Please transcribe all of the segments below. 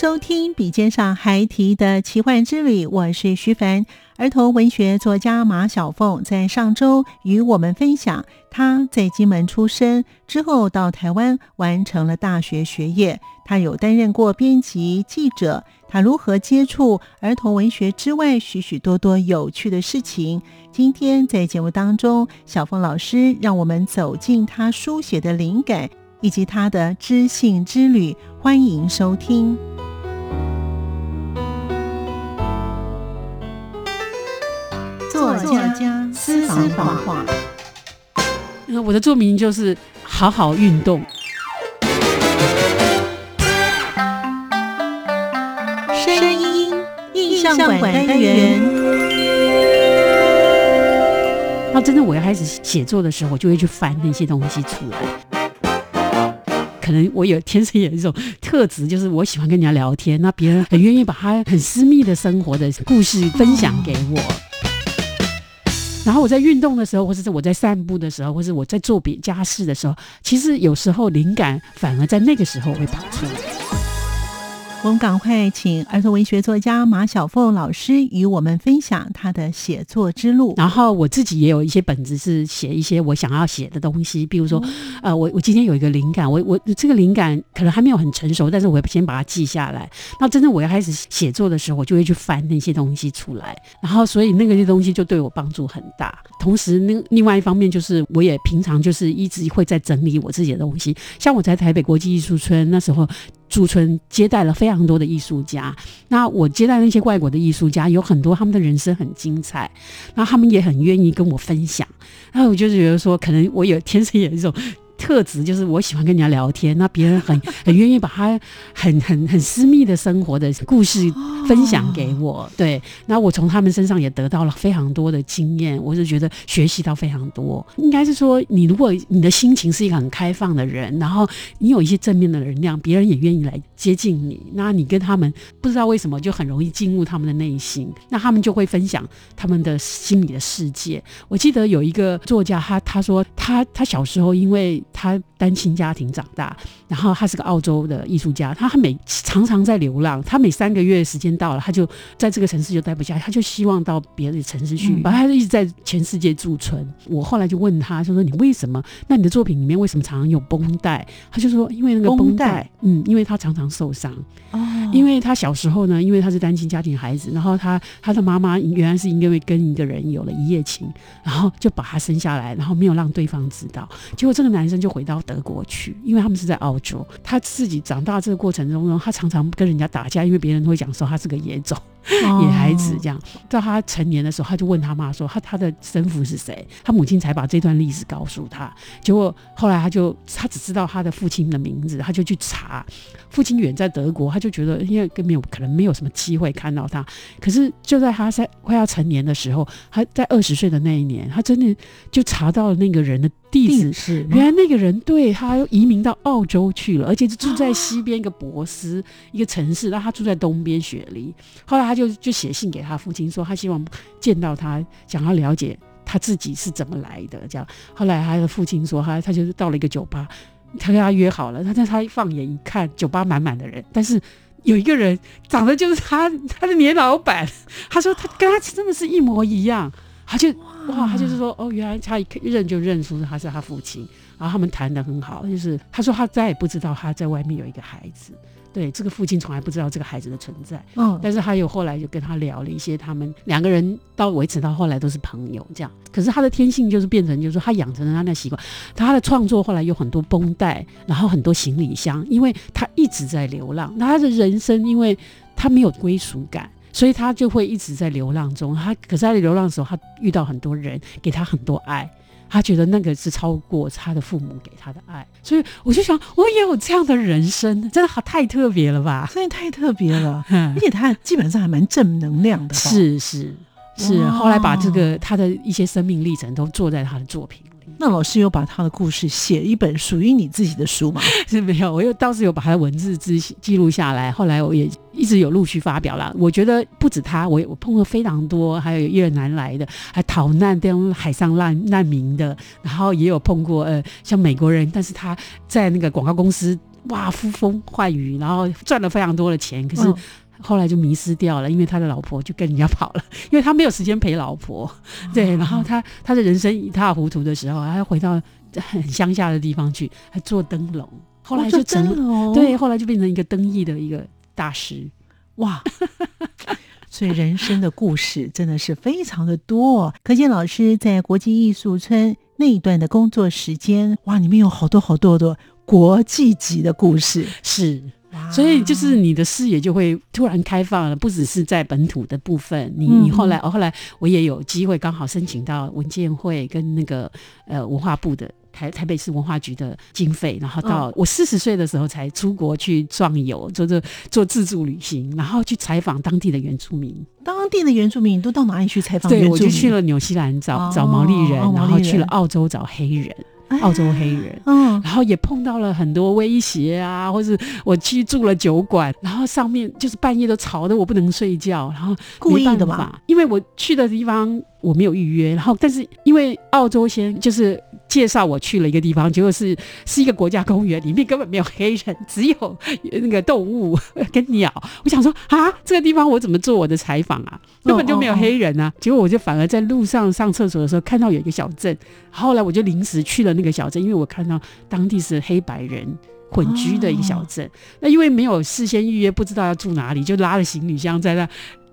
收听《笔尖上还提的奇幻之旅》，我是徐凡。儿童文学作家马小凤在上周与我们分享，他在金门出生之后到台湾完成了大学学业。他有担任过编辑、记者，他如何接触儿童文学之外许许多多有趣的事情。今天在节目当中，小凤老师让我们走进他书写的灵感以及他的知性之旅。欢迎收听。私房话。我的座名就是“好好运动”。声音印象馆单元。那真的，我要开始写作的时候，我就会去翻那些东西出来。可能我有天生有一种特质，就是我喜欢跟人家聊天，那别人很愿意把他很私密的生活的故事分享给我。然后我在运动的时候，或者是我在散步的时候，或是我在做别家事的时候，其实有时候灵感反而在那个时候会跑出来。我们赶快请儿童文学作家马小凤老师与我们分享他的写作之路。然后我自己也有一些本子是写一些我想要写的东西，比如说，呃，我我今天有一个灵感，我我这个灵感可能还没有很成熟，但是我先把它记下来。那真正我要开始写作的时候，我就会去翻那些东西出来。然后所以那个些东西就对我帮助很大。同时，那另外一方面就是我也平常就是一直会在整理我自己的东西。像我在台北国际艺术村那时候。驻村接待了非常多的艺术家，那我接待那些外国的艺术家，有很多他们的人生很精彩，那他们也很愿意跟我分享，然后我就觉得说，可能我有天生有一种。特质就是我喜欢跟人家聊天，那别人很很愿意把他很很很私密的生活的故事分享给我。对，那我从他们身上也得到了非常多的经验，我就觉得学习到非常多。应该是说，你如果你的心情是一个很开放的人，然后你有一些正面的能量，别人也愿意来接近你，那你跟他们不知道为什么就很容易进入他们的内心，那他们就会分享他们的心里的世界。我记得有一个作家，他他说他 他小时候因为他单亲家庭长大，然后他是个澳洲的艺术家，他每常常在流浪，他每三个月时间到了，他就在这个城市就待不下，他就希望到别的城市去，把他一直在全世界驻村。我后来就问他，就说你为什么？那你的作品里面为什么常常有绷带？他就说因为那个绷带，嗯，因为他常常受伤。哦，因为他小时候呢，因为他是单亲家庭孩子，然后他他的妈妈原来是因为跟一个人有了一夜情，然后就把他生下来，然后没有让对方知道，结果这个男生。就回到德国去，因为他们是在澳洲。他自己长大这个过程中呢，他常常跟人家打架，因为别人会讲说他是个野种。野孩子这样，到他成年的时候，他就问他妈说：“他他的生父是谁？”他母亲才把这段历史告诉他。结果后来他就他只知道他的父亲的名字，他就去查。父亲远在德国，他就觉得因为更没有可能没有什么机会看到他。可是就在他在快要成年的时候，他在二十岁的那一年，他真的就查到了那个人的地址是原来那个人对他又移民到澳洲去了，而且是住在西边一个博斯一个城市，然后他住在东边雪梨。后来他。就就写信给他父亲说，他希望见到他，想要了解他自己是怎么来的。这样，后来他的父亲说，他他就是到了一个酒吧，他跟他约好了。他在他放眼一看，酒吧满满的人，但是有一个人长得就是他他的年老板。他说他跟他真的是一模一样。他就哇，他就是说哦，原来他一认就认出他是他父亲。然后他们谈的很好，就是他说他再也不知道他在外面有一个孩子。对，这个父亲从来不知道这个孩子的存在。嗯，但是他有后来就跟他聊了一些，他们两个人到维持到后来都是朋友这样。可是他的天性就是变成，就是说他养成了他那习惯。他的创作后来有很多绷带，然后很多行李箱，因为他一直在流浪。那他的人生，因为他没有归属感，所以他就会一直在流浪中。他可是他在流浪的时候，他遇到很多人，给他很多爱。他觉得那个是超过他的父母给他的爱，所以我就想，我也有这样的人生，真的好太特别了吧？真的太特别了，而且他基本上还蛮正能量的。是是是，后来把这个他的一些生命历程都做在他的作品。那老师有把他的故事写一本属于你自己的书吗？是没有，我又倒是有把他的文字记记录下来。后来我也一直有陆续发表了。我觉得不止他，我我碰过非常多，还有越南来的，还逃难当海上难难民的，然后也有碰过呃像美国人，但是他在那个广告公司哇呼风唤雨，然后赚了非常多的钱，可是。后来就迷失掉了，因为他的老婆就跟人家跑了，因为他没有时间陪老婆。对，然后他他的人生一塌糊涂的时候，他回到很乡下的地方去，还做灯笼。后来就成对，后来就变成一个灯艺的一个大师。哇，所以人生的故事真的是非常的多。可见老师在国际艺术村那一段的工作时间，哇，里面有好多好多的国际级的故事。是。所以就是你的视野就会突然开放了，不只是在本土的部分。你你后来，哦后来我也有机会刚好申请到文建会跟那个呃文化部的台台北市文化局的经费，然后到我四十岁的时候才出国去壮游，做做做自助旅行，然后去采访当地的原住民。当地的原住民都到哪里去采访？对，我就去了纽西兰找找毛利人，然后去了澳洲找黑人。澳洲黑人，嗯，然后也碰到了很多威胁啊，或是我去住了酒馆，然后上面就是半夜都吵得我不能睡觉，然后故意的嘛，因为我去的地方我没有预约，然后但是因为澳洲先就是介绍我去了一个地方，结果是是一个国家公园，里面根本没有黑人，只有那个动物跟鸟。我想说啊，这个地方我怎么做我的采访啊？根本就没有黑人啊！结果我就反而在路上上厕所的时候看到有一个小镇，后来我就临时去了那个小镇，因为我看到当地是黑白人混居的一个小镇。那因为没有事先预约，不知道要住哪里，就拉了行李箱在那。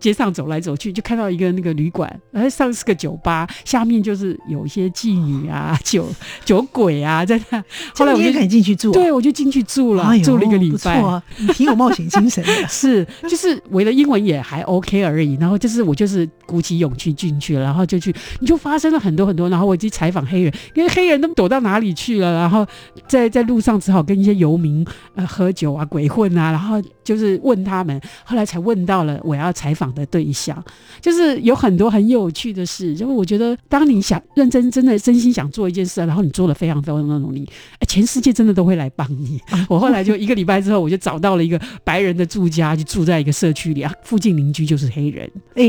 街上走来走去，就看到一个那个旅馆，哎，上是个酒吧，下面就是有一些妓女啊、酒酒鬼啊在那。后来我就敢进去住，对，我就进去住了，住了一个礼拜，你挺有冒险精神的。是，就是我的英文也还 OK 而已。然后就是我就是鼓起勇气进去了，然后就去，你就发生了很多很多。然后我去采访黑人，因为黑人都躲到哪里去了，然后在 在路上只好跟一些游民呃喝酒啊、鬼混啊，然后就是问他们，后来才问到了我要采访。的对象就是有很多很有趣的事，因为我觉得当你想认真、真的、真心想做一件事，然后你做了非常非常的努力，哎，全世界真的都会来帮你。我后来就一个礼拜之后，我就找到了一个白人的住家，就住在一个社区里啊，附近邻居就是黑人，哎，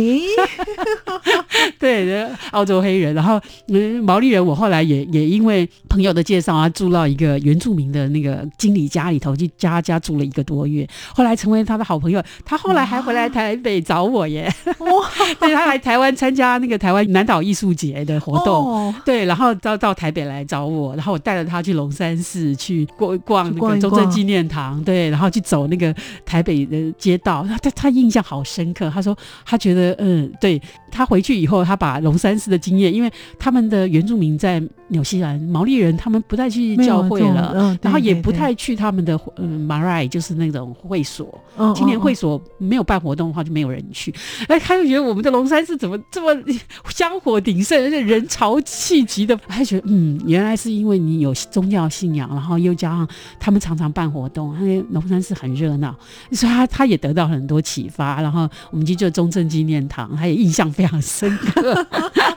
对，澳洲黑人。然后嗯，毛利人，我后来也也因为朋友的介绍啊，住到一个原住民的那个经理家里头，去家家住了一个多月，后来成为他的好朋友。他后来还回来台北找我。我耶，哇！对他来台湾参加那个台湾南岛艺术节的活动，对，然后到到台北来找我，然后我带着他去龙山寺去逛逛那个中正纪念堂，对，然后去走那个台北的街道，他他他印象好深刻，他说他觉得嗯，对他回去以后，他把龙山寺的经验，因为他们的原住民在纽西兰毛利人，他们不太去教会了，然后也不太去他们的嗯马来，就是那种会所，青年会所没有办活动的话，就没有人去。哎，他就觉得我们的龙山寺怎么这么 香火鼎盛，而且人潮气急的。他觉得，嗯，原来是因为你有宗教信仰，然后又加上他们常常办活动，他龙山寺很热闹，所以他他也得到很多启发。然后我们去做中正纪念堂，他也印象非常深刻。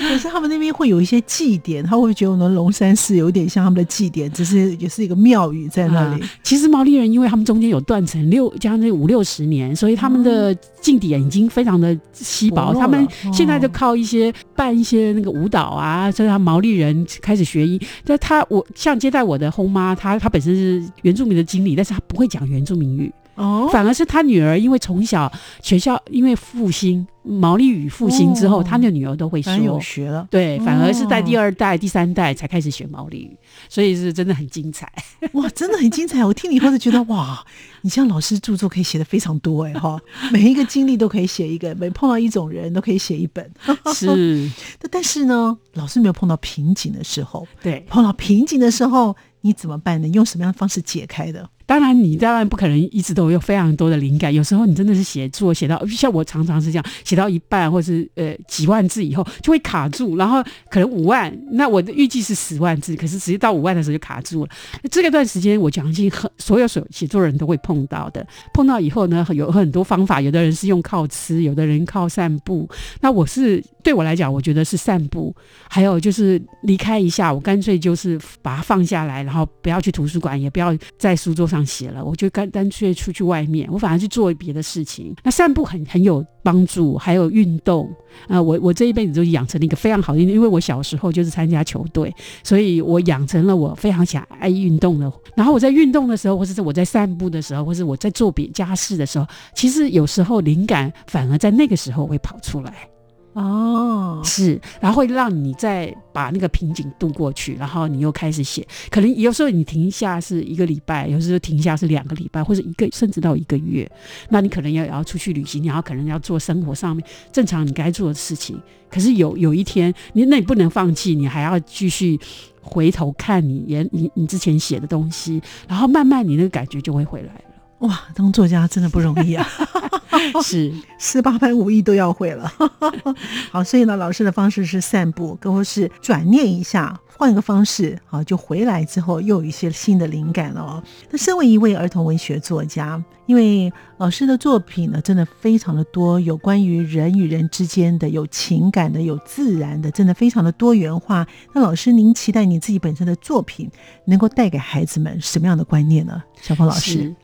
可是他们那边会有一些祭典，他会觉得我们龙山寺有点像他们的祭典，只是 也是一个庙宇在那里？其实毛利人，因为他们中间有断层六将近五六十年，所以他们的祭典已经非常的稀薄。他们现在就靠一些办一些那个舞蹈啊，所以他毛利人开始学医。但他我像接待我的后妈，她她本身是原住民的经理，但是她不会讲原住民语。哦，反而是他女儿，因为从小学校因为复兴毛利语复兴之后，他的女儿都会说有学了。对，反而是在第二代、第三代才开始学毛利语，所以是真的很精彩。哇，真的很精彩！我听你以后就觉得哇，你像老师著作可以写的非常多哎哈，每一个经历都可以写一个，每碰到一种人都可以写一本。是，但是呢，老师没有碰到瓶颈的时候，对，碰到瓶颈的时候。你怎么办呢？用什么样的方式解开的？当然，你当然不可能一直都有非常多的灵感。有时候你真的是写作写到像我常常是这样，写到一半或是呃几万字以后就会卡住，然后可能五万，那我的预计是十万字，可是直接到五万的时候就卡住了。这个段时间我相信很所有所写作人都会碰到的。碰到以后呢，有很多方法，有的人是用靠吃，有的人靠散步。那我是对我来讲，我觉得是散步，还有就是离开一下，我干脆就是把它放下来，然后不要去图书馆，也不要在书桌上。上写了，我就干干脆出去外面，我反而去做别的事情。那散步很很有帮助，还有运动啊。我我这一辈子就养成了一个非常好的，因为我小时候就是参加球队，所以我养成了我非常想爱运动的。然后我在运动的时候，或者是我在散步的时候，或是我在做别家事的时候，其实有时候灵感反而在那个时候会跑出来。哦，是，然后会让你再把那个瓶颈度过去，然后你又开始写。可能有时候你停下是一个礼拜，有时候停下是两个礼拜，或者一个甚至到一个月。那你可能要要出去旅行，然后可能要做生活上面正常你该做的事情。可是有有一天，你那你不能放弃，你还要继续回头看你原你你之前写的东西，然后慢慢你那个感觉就会回来了。哇，当作家真的不容易啊！是四八般武艺都要会了。好，所以呢，老师的方式是散步，或是转念一下，换一个方式，好，就回来之后又有一些新的灵感了哦。那身为一位儿童文学作家，因为老师的作品呢，真的非常的多，有关于人与人之间的，有情感的，有自然的，真的非常的多元化。那老师，您期待你自己本身的作品能够带给孩子们什么样的观念呢？小峰老师。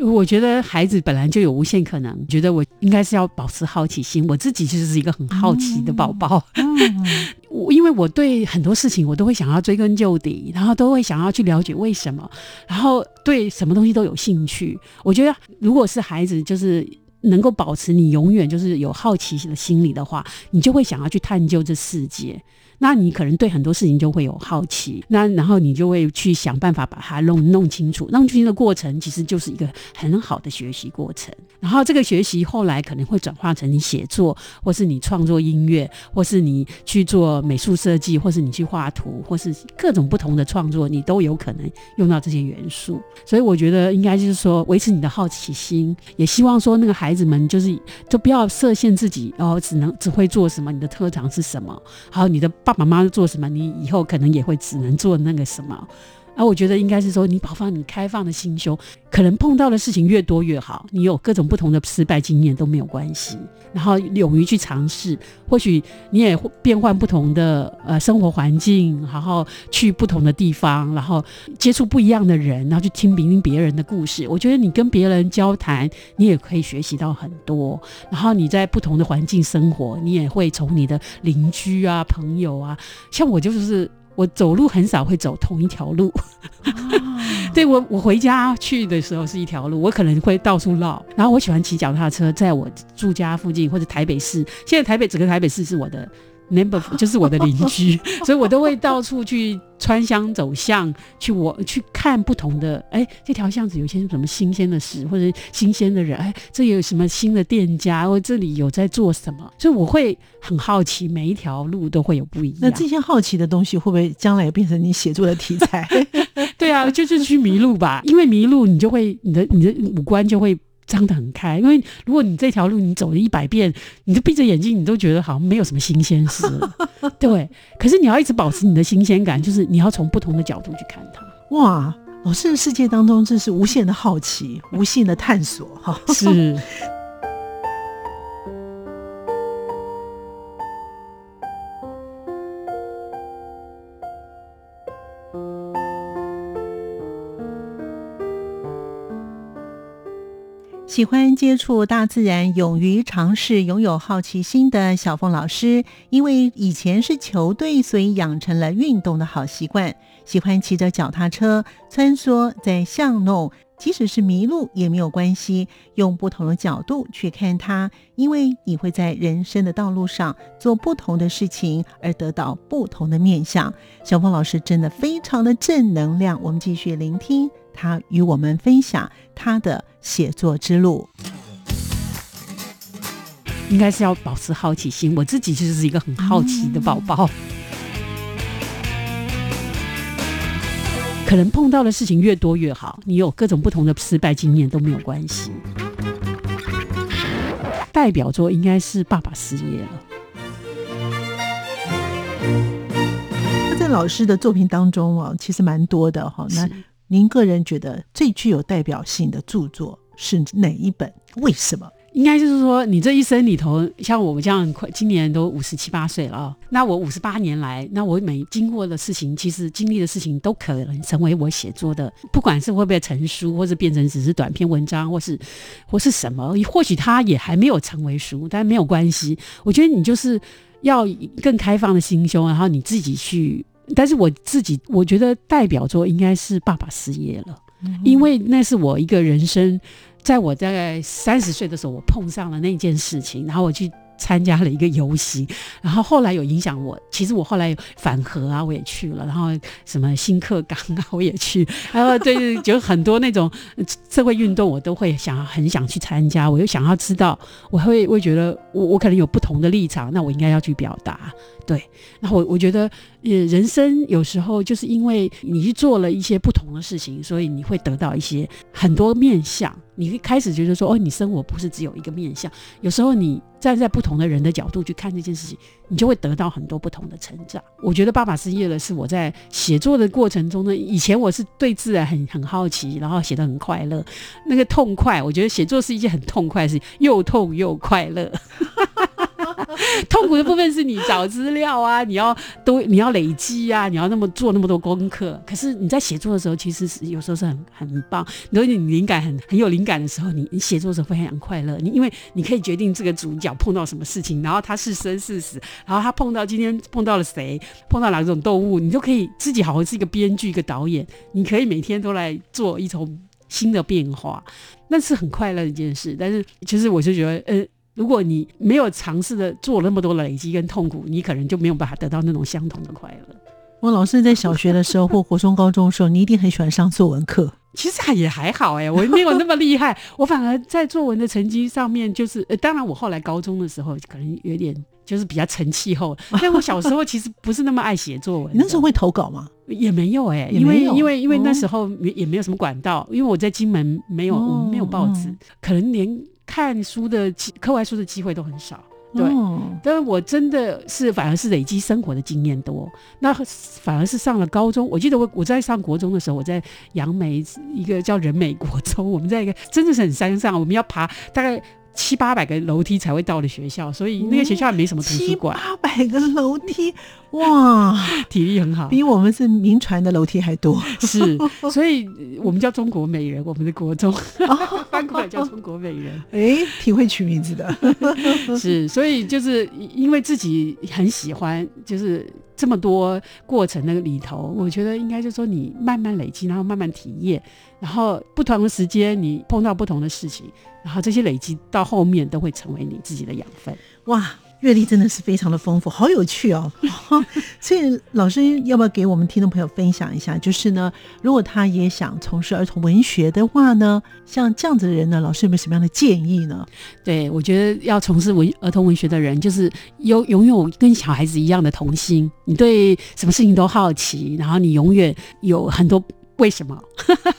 我觉得孩子本来就有无限可能，觉得我应该是要保持好奇心。我自己其实是一个很好奇的宝宝，我因为我对很多事情我都会想要追根究底，然后都会想要去了解为什么，然后对什么东西都有兴趣。我觉得如果是孩子，就是能够保持你永远就是有好奇的心理的话，你就会想要去探究这世界。那你可能对很多事情就会有好奇，那然后你就会去想办法把它弄弄清楚，弄清的过程其实就是一个很好的学习过程。然后这个学习后来可能会转化成你写作，或是你创作音乐，或是你去做美术设计，或是你去画图，或是各种不同的创作，你都有可能用到这些元素。所以我觉得应该就是说维持你的好奇心，也希望说那个孩子们就是就不要设限自己哦，只能只会做什么，你的特长是什么，还有你的。爸爸妈妈做什么，你以后可能也会只能做那个什么。而我觉得应该是说，你保放你开放的心胸，可能碰到的事情越多越好。你有各种不同的失败经验都没有关系，然后勇于去尝试，或许你也变换不同的呃生活环境，然后去不同的地方，然后接触不一样的人，然后去听听别人的故事。我觉得你跟别人交谈，你也可以学习到很多。然后你在不同的环境生活，你也会从你的邻居啊、朋友啊，像我就是。我走路很少会走同一条路，对我我回家去的时候是一条路，我可能会到处绕。然后我喜欢骑脚踏车，在我住家附近或者台北市。现在台北整个台北市是我的。Neighbor 就是我的邻居，所以我都会到处去穿乡走巷，去我去看不同的。哎，这条巷子有些什么新鲜的事，或者新鲜的人。哎，这有什么新的店家，或这里有在做什么？所以我会很好奇，每一条路都会有不一样。那这些好奇的东西，会不会将来变成你写作的题材？对啊，就是去迷路吧，因为迷路你就会你的你的五官就会。张得很开，因为如果你这条路你走了一百遍，你就闭着眼睛，你都觉得好像没有什么新鲜事，对。可是你要一直保持你的新鲜感，就是你要从不同的角度去看它。哇，老师的世界当中，这是无限的好奇，无限的探索，哈，是。喜欢接触大自然、勇于尝试、拥有好奇心的小凤老师，因为以前是球队，所以养成了运动的好习惯。喜欢骑着脚踏车穿梭在巷弄，即使是迷路也没有关系，用不同的角度去看它，因为你会在人生的道路上做不同的事情，而得到不同的面相。小峰老师真的非常的正能量，我们继续聆听他与我们分享他的写作之路。应该是要保持好奇心，我自己就是一个很好奇的宝宝。可能碰到的事情越多越好，你有各种不同的失败经验都没有关系。代表作应该是《爸爸失业了》。在老师的作品当中啊，其实蛮多的哈。那您个人觉得最具有代表性的著作是哪一本？为什么？应该就是说，你这一生里头，像我们这样，快今年都五十七八岁了。那我五十八年来，那我每经过的事情，其实经历的事情，都可能成为我写作的，不管是会不会成书，或是变成只是短篇文章，或是或是什么，或许它也还没有成为书，但没有关系。我觉得你就是要更开放的心胸，然后你自己去。但是我自己，我觉得代表作应该是《爸爸失业了》，因为那是我一个人生。在我大概三十岁的时候，我碰上了那件事情，然后我去参加了一个游行，然后后来有影响我。其实我后来反核啊，我也去了，然后什么新课纲啊，我也去，然后对，就很多那种社会运动，我都会想很想去参加。我又想要知道，我会会觉得我我可能有不同的立场，那我应该要去表达。对，那我我觉得，呃，人生有时候就是因为你去做了一些不同的事情，所以你会得到一些很多面相。你会开始觉得说，哦，你生活不是只有一个面相。有时候你站在不同的人的角度去看这件事情，你就会得到很多不同的成长。我觉得《爸爸失业了》是我在写作的过程中呢，以前我是对自然很很好奇，然后写得很快乐，那个痛快。我觉得写作是一件很痛快的事情，又痛又快乐。痛苦的部分是你找资料啊，你要都你要累积啊，你要那么做那么多功课。可是你在写作的时候，其实是有时候是很很棒。如果你灵感很很有灵感的时候，你你写作的时候会很快乐。你因为你可以决定这个主角碰到什么事情，然后他是生是死，然后他碰到今天碰到了谁，碰到哪种动物，你就可以自己好像是一个编剧一个导演，你可以每天都来做一种新的变化，那是很快乐的一件事。但是其实我就觉得，呃。如果你没有尝试的做那么多累积跟痛苦，你可能就没有办法得到那种相同的快乐。我老师在小学的时候或国中、高中的时候，你一定很喜欢上作文课。其实也还好哎，我没有那么厉害，我反而在作文的成绩上面就是，呃，当然我后来高中的时候可能有点就是比较成气候，但我小时候其实不是那么爱写作文。你那时候会投稿吗？也没有哎，因为因为因为那时候也没有什么管道，因为我在金门没有我们没有报纸，可能连。看书的机课外书的机会都很少，对，但是我真的是反而是累积生活的经验多，那反而是上了高中。我记得我我在上国中的时候，我在杨梅一个叫人美国中，我们在一个真的是很山上，我们要爬大概。七八百个楼梯才会到的学校，所以那个学校也没什么图书馆。七八百个楼梯，哇，体力很好，比我们是民传的楼梯还多。是，所以我们叫中国美人，我们的国中翻过来叫中国美人。哎，挺会取名字的。是，所以就是因为自己很喜欢，就是这么多过程那个里头，我觉得应该就是说你慢慢累积，然后慢慢体验，然后不同的时间你碰到不同的事情。然后这些累积到后面都会成为你自己的养分。哇，阅历真的是非常的丰富，好有趣哦！所以老师要不要给我们听众朋友分享一下？就是呢，如果他也想从事儿童文学的话呢，像这样子的人呢，老师有没有什么样的建议呢？对我觉得要从事文儿童文学的人，就是有拥有跟小孩子一样的童心，你对什么事情都好奇，然后你永远有很多为什么。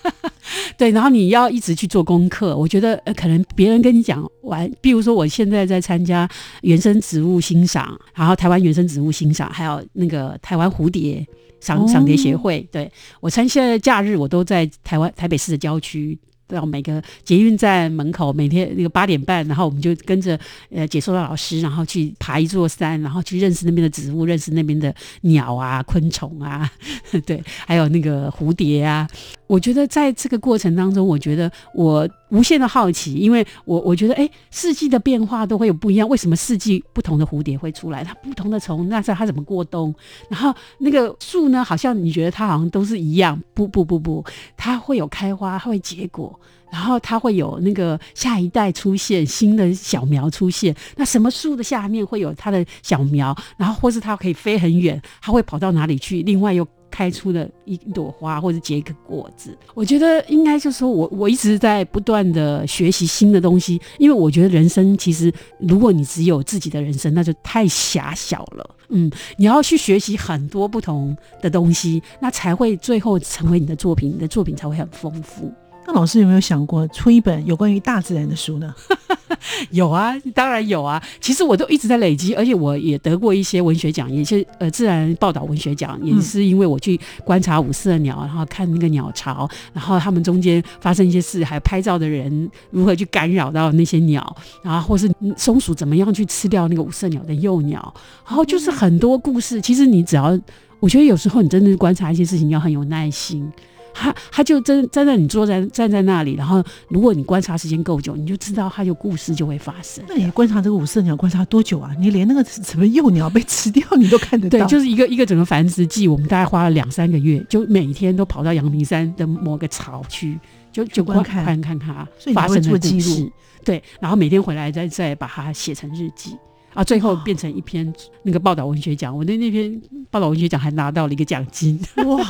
对，然后你要一直去做功课。我觉得，呃，可能别人跟你讲完，比如说我现在在参加原生植物欣赏，然后台湾原生植物欣赏，还有那个台湾蝴蝶赏赏蝶协会。对我参现在假日我都在台湾台北市的郊区。到每个捷运站门口，每天那个八点半，然后我们就跟着呃解说的老师，然后去爬一座山，然后去认识那边的植物，认识那边的鸟啊、昆虫啊，对，还有那个蝴蝶啊。我觉得在这个过程当中，我觉得我无限的好奇，因为我我觉得，哎，四季的变化都会有不一样。为什么四季不同的蝴蝶会出来？它不同的虫，那是它怎么过冬？然后那个树呢？好像你觉得它好像都是一样？不不不不，它会有开花，它会结果，然后它会有那个下一代出现，新的小苗出现。那什么树的下面会有它的小苗？然后或是它可以飞很远，它会跑到哪里去？另外又。开出了一朵花，或者结一个果子，我觉得应该就是说我我一直在不断的学习新的东西，因为我觉得人生其实，如果你只有自己的人生，那就太狭小了。嗯，你要去学习很多不同的东西，那才会最后成为你的作品，你的作品才会很丰富。那老师有没有想过出一本有关于大自然的书呢？有啊，当然有啊。其实我都一直在累积，而且我也得过一些文学奖，也是呃自然报道文学奖，也是因为我去观察五色鸟，然后看那个鸟巢，然后他们中间发生一些事，还有拍照的人如何去干扰到那些鸟，然后或是松鼠怎么样去吃掉那个五色鸟的幼鸟，然后就是很多故事。其实你只要，我觉得有时候你真的观察一些事情要很有耐心。他他就真站在你坐在站在那里，然后如果你观察时间够久，你就知道他有故事就会发生。那你观察这个五色鸟观察多久啊？你连那个什么幼鸟被吃掉你都看得到？对，就是一个一个整个繁殖季，我们大概花了两三个月，就每天都跑到阳明山的某个巢区，就就观看看看它发生的故事。对，然后每天回来再再把它写成日记。啊，最后变成一篇那个报道文学奖，我的那篇报道文学奖还拿到了一个奖金。哇！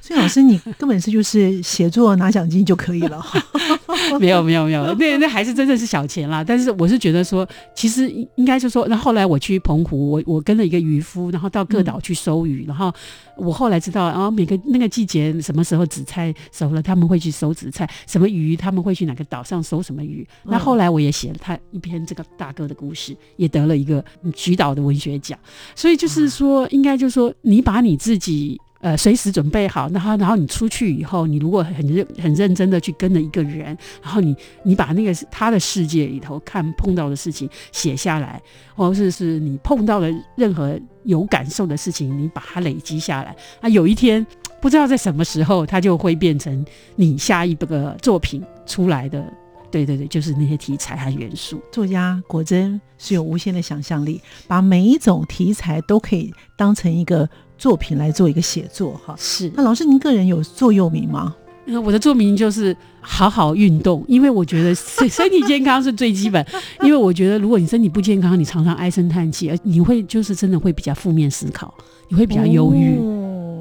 所以老师，你根本是就是写作拿奖金就可以了。没有没有没有，那那还是真的是小钱啦。但是我是觉得说，其实应该就说，那后来我去澎湖，我我跟了一个渔夫，然后到各岛去收鱼，然后我后来知道，然后每个那个季节什么时候紫菜熟了，他们会去收紫菜，什么鱼他们会去哪个岛上收什么鱼。那后来我也写了他一篇这个大哥的故事，也得了一个菊岛的文学奖。所以就是说，应该就是说，你把你自己。呃，随时准备好，然后，然后你出去以后，你如果很认很认真的去跟着一个人，然后你你把那个他的世界里头看碰到的事情写下来，或者是是你碰到的任何有感受的事情，你把它累积下来，啊，有一天不知道在什么时候，它就会变成你下一个作品出来的。对对对，就是那些题材和元素。作家果真是有无限的想象力，把每一种题材都可以当成一个。作品来做一个写作哈，是那老师您个人有座右铭吗？我的座铭就是好好运动，因为我觉得身 身体健康是最基本。因为我觉得如果你身体不健康，你常常唉声叹气，而你会就是真的会比较负面思考，你会比较忧郁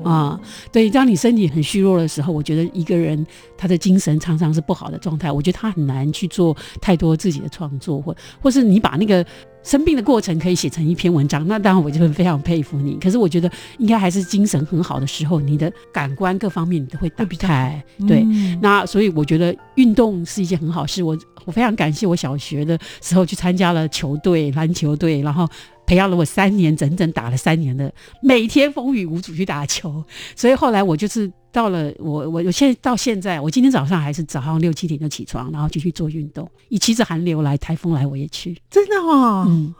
啊。对，当你身体很虚弱的时候，我觉得一个人他的精神常常是不好的状态，我觉得他很难去做太多自己的创作，或或是你把那个。生病的过程可以写成一篇文章，那当然我就会非常佩服你。可是我觉得应该还是精神很好的时候，你的感官各方面你都会打开。对，那所以我觉得运动是一件很好事。我我非常感谢我小学的时候去参加了球队篮球队，然后培养了我三年，整整打了三年的每天风雨无阻去打球。所以后来我就是。到了我我我现在到现在，我今天早上还是早上六七点就起床，然后就去做运动。一骑着寒流来，台风来我也去，真的哦。嗯，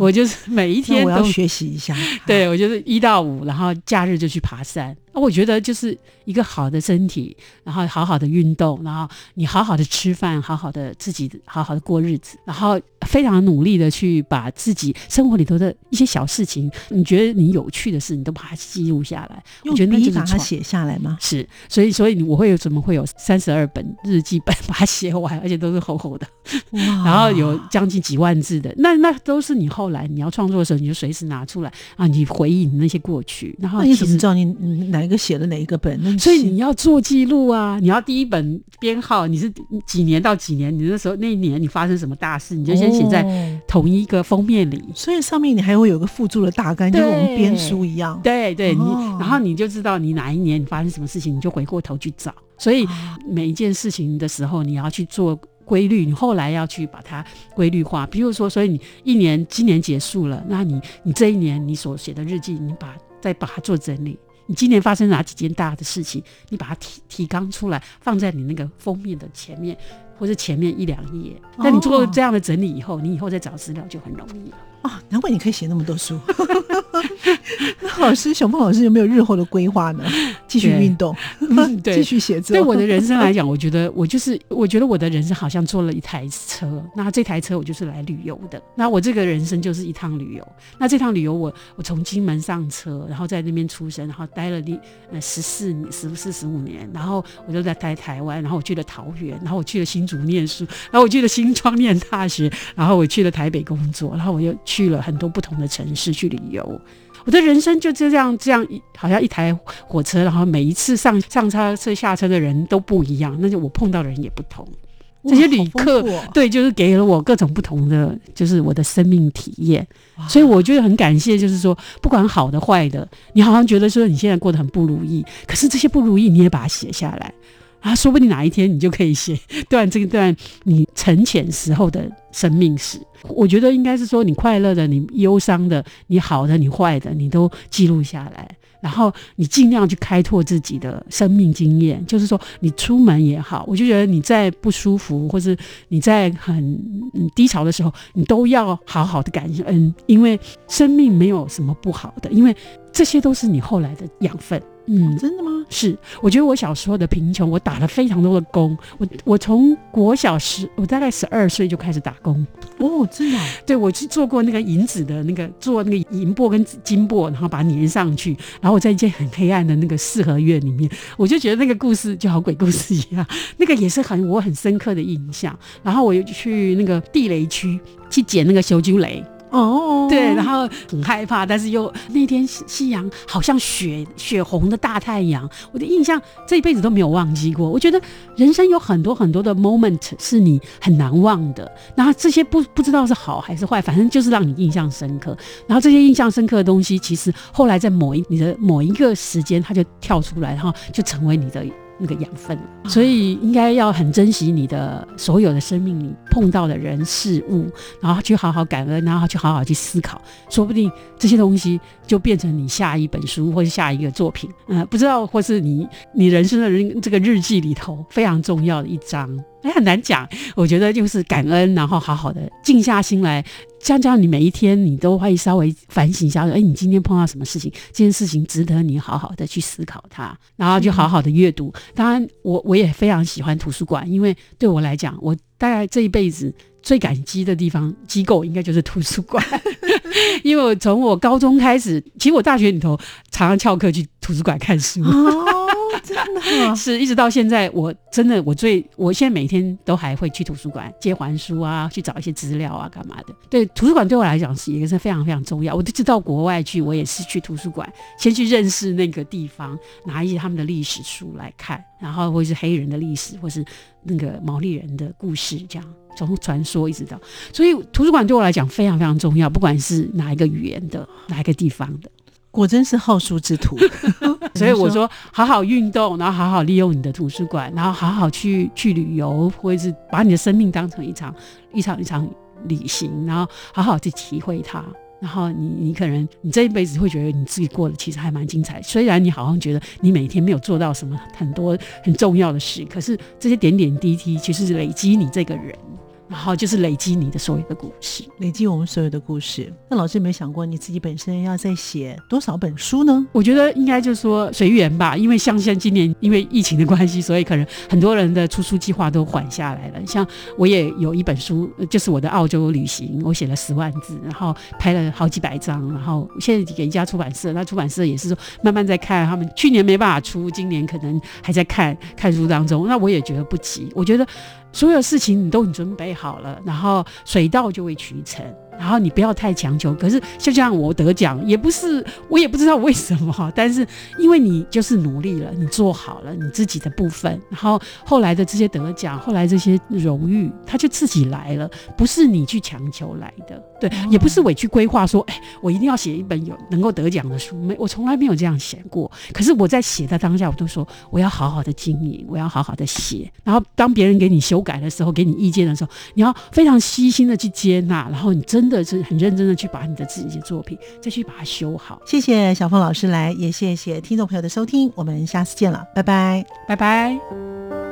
我就是每一天都学习一下。对，我就是一到五，然后假日就去爬山。那我觉得就是一个好的身体，然后好好的运动，然后你好好的吃饭，好好的自己好好的过日子，然后非常努力的去把自己生活里头的一些小事情，你觉得你有趣的事，你都把它记录下来。我觉得那就是把它写下来吗？是，所以所以我会有怎么会有三十二本日记本把它写完，而且都是厚厚的，然后有将近几万字的。那那都是你后来你要创作的时候，你就随时拿出来啊，你回忆你那些过去。然后你怎么知道你哪？哪个写了哪一个本？所以你要做记录啊！你要第一本编号，你是几年到几年？你那时候那一年你发生什么大事，你就先写在同一个封面里。所以上面你还会有个附注的大纲，就跟我们编书一样。对对，你然后你就知道你哪一年你发生什么事情，你就回过头去找。所以每一件事情的时候，你要去做规律。你后来要去把它规律化。比如说，所以你一年今年结束了，那你你这一年你所写的日记，你把再把它做整理。你今年发生哪几件大的事情？你把它提提纲出来，放在你那个封面的前面，或者前面一两页。那你做这样的整理以后，你以后再找资料就很容易了。啊，难怪你可以写那么多书。那老师，小凤老师有没有日后的规划呢？继续运动，对，继续写作。对我的人生来讲，我觉得我就是，我觉得我的人生好像坐了一台车。那这台车我就是来旅游的。那我这个人生就是一趟旅游。那这趟旅游，我我从金门上车，然后在那边出生，然后待了呃十四年、十四十五年，然后我就在待台湾，然后我去了桃园，然后我去了新竹念书，然后我去了新庄念大学，然后我去了台北工作，然后我又去了很多不同的城市去旅游。我的人生就这样，这样一好像一台火车，然后每一次上上车、车下车的人都不一样，那就我碰到的人也不同。这些旅客对，就是给了我各种不同的，就是我的生命体验。所以我觉得很感谢，就是说不管好的坏的，你好像觉得说你现在过得很不如意，可是这些不如意你也把它写下来。啊，说不定哪一天你就可以写 段这段你沉潜时候的生命史。我觉得应该是说，你快乐的、你忧伤的、你好的、你坏的，你都记录下来。然后你尽量去开拓自己的生命经验。就是说，你出门也好，我就觉得你在不舒服或是你在很低潮的时候，你都要好好的感恩，因为生命没有什么不好的，因为这些都是你后来的养分。嗯，真的吗？是，我觉得我小时候的贫穷，我打了非常多的工。我我从国小十，我大概十二岁就开始打工。哦，真的？对，我去做过那个银子的那个，做那个银箔跟金箔，然后把它粘上去。然后我在一间很黑暗的那个四合院里面，我就觉得那个故事就好鬼故事一样，那个也是很我很深刻的印象。然后我又去那个地雷区去捡那个修珠雷。哦，对，然后很害怕，但是又那天夕夕阳好像血血红的大太阳，我的印象这一辈子都没有忘记过。我觉得人生有很多很多的 moment 是你很难忘的，然后这些不不知道是好还是坏，反正就是让你印象深刻。然后这些印象深刻的东西，其实后来在某一你的某一个时间，它就跳出来，然后就成为你的。那个养分，所以应该要很珍惜你的所有的生命里碰到的人事物，然后去好好感恩，然后去好好去思考，说不定这些东西就变成你下一本书或者下一个作品，嗯，不知道或是你你人生的人这个日记里头非常重要的一章。哎，很难讲。我觉得就是感恩，然后好好的静下心来，这样这样，你每一天你都会稍微反省一下。哎，你今天碰到什么事情？这件事情值得你好好的去思考它，然后就好好的阅读。当然，我 我也非常喜欢图书馆，因为对我来讲，我大概这一辈子最感激的地方机构应该就是图书馆。因为我从我高中开始，其实我大学里头常常翘课去图书馆看书。真的是一直到现在，我真的我最我现在每天都还会去图书馆借还书啊，去找一些资料啊，干嘛的？对，图书馆对我来讲是一个是非常非常重要。我都知道国外去，我也是去图书馆先去认识那个地方，拿一些他们的历史书来看，然后或是黑人的历史，或是那个毛利人的故事，这样从传说一直到，所以图书馆对我来讲非常非常重要，不管是哪一个语言的，哪一个地方的。果真是好书之徒，所以我说好好运动，然后好好利用你的图书馆，然后好好去去旅游，或者是把你的生命当成一场一场一场旅行，然后好好去体会它。然后你你可能你这一辈子会觉得你自己过得其实还蛮精彩，虽然你好像觉得你每天没有做到什么很多很重要的事，可是这些点点滴滴其实是累积你这个人。然后就是累积你的所有的故事，累积我们所有的故事。那老师有没有想过，你自己本身要再写多少本书呢？我觉得应该就是说随缘吧，因为像像今年因为疫情的关系，所以可能很多人的出书计划都缓下来了。像我也有一本书，就是我的澳洲旅行，我写了十万字，然后拍了好几百张，然后现在给一家出版社，那出版社也是说慢慢在看，他们去年没办法出，今年可能还在看看书当中。那我也觉得不急，我觉得。所有事情你都已准备好了，然后水到就会渠成。然后你不要太强求，可是就像我得奖，也不是我也不知道为什么，但是因为你就是努力了，你做好了你自己的部分，然后后来的这些得奖，后来这些荣誉，他就自己来了，不是你去强求来的，对，也不是委屈规划说，哎，我一定要写一本有能够得奖的书，没，我从来没有这样写过。可是我在写的当下，我都说我要好好的经营，我要好好的写，然后当别人给你修改的时候，给你意见的时候，你要非常细心的去接纳，然后你真。的是很认真的去把你的自己的作品再去把它修好。谢谢小凤老师来，也谢谢听众朋友的收听，我们下次见了，拜拜，拜拜。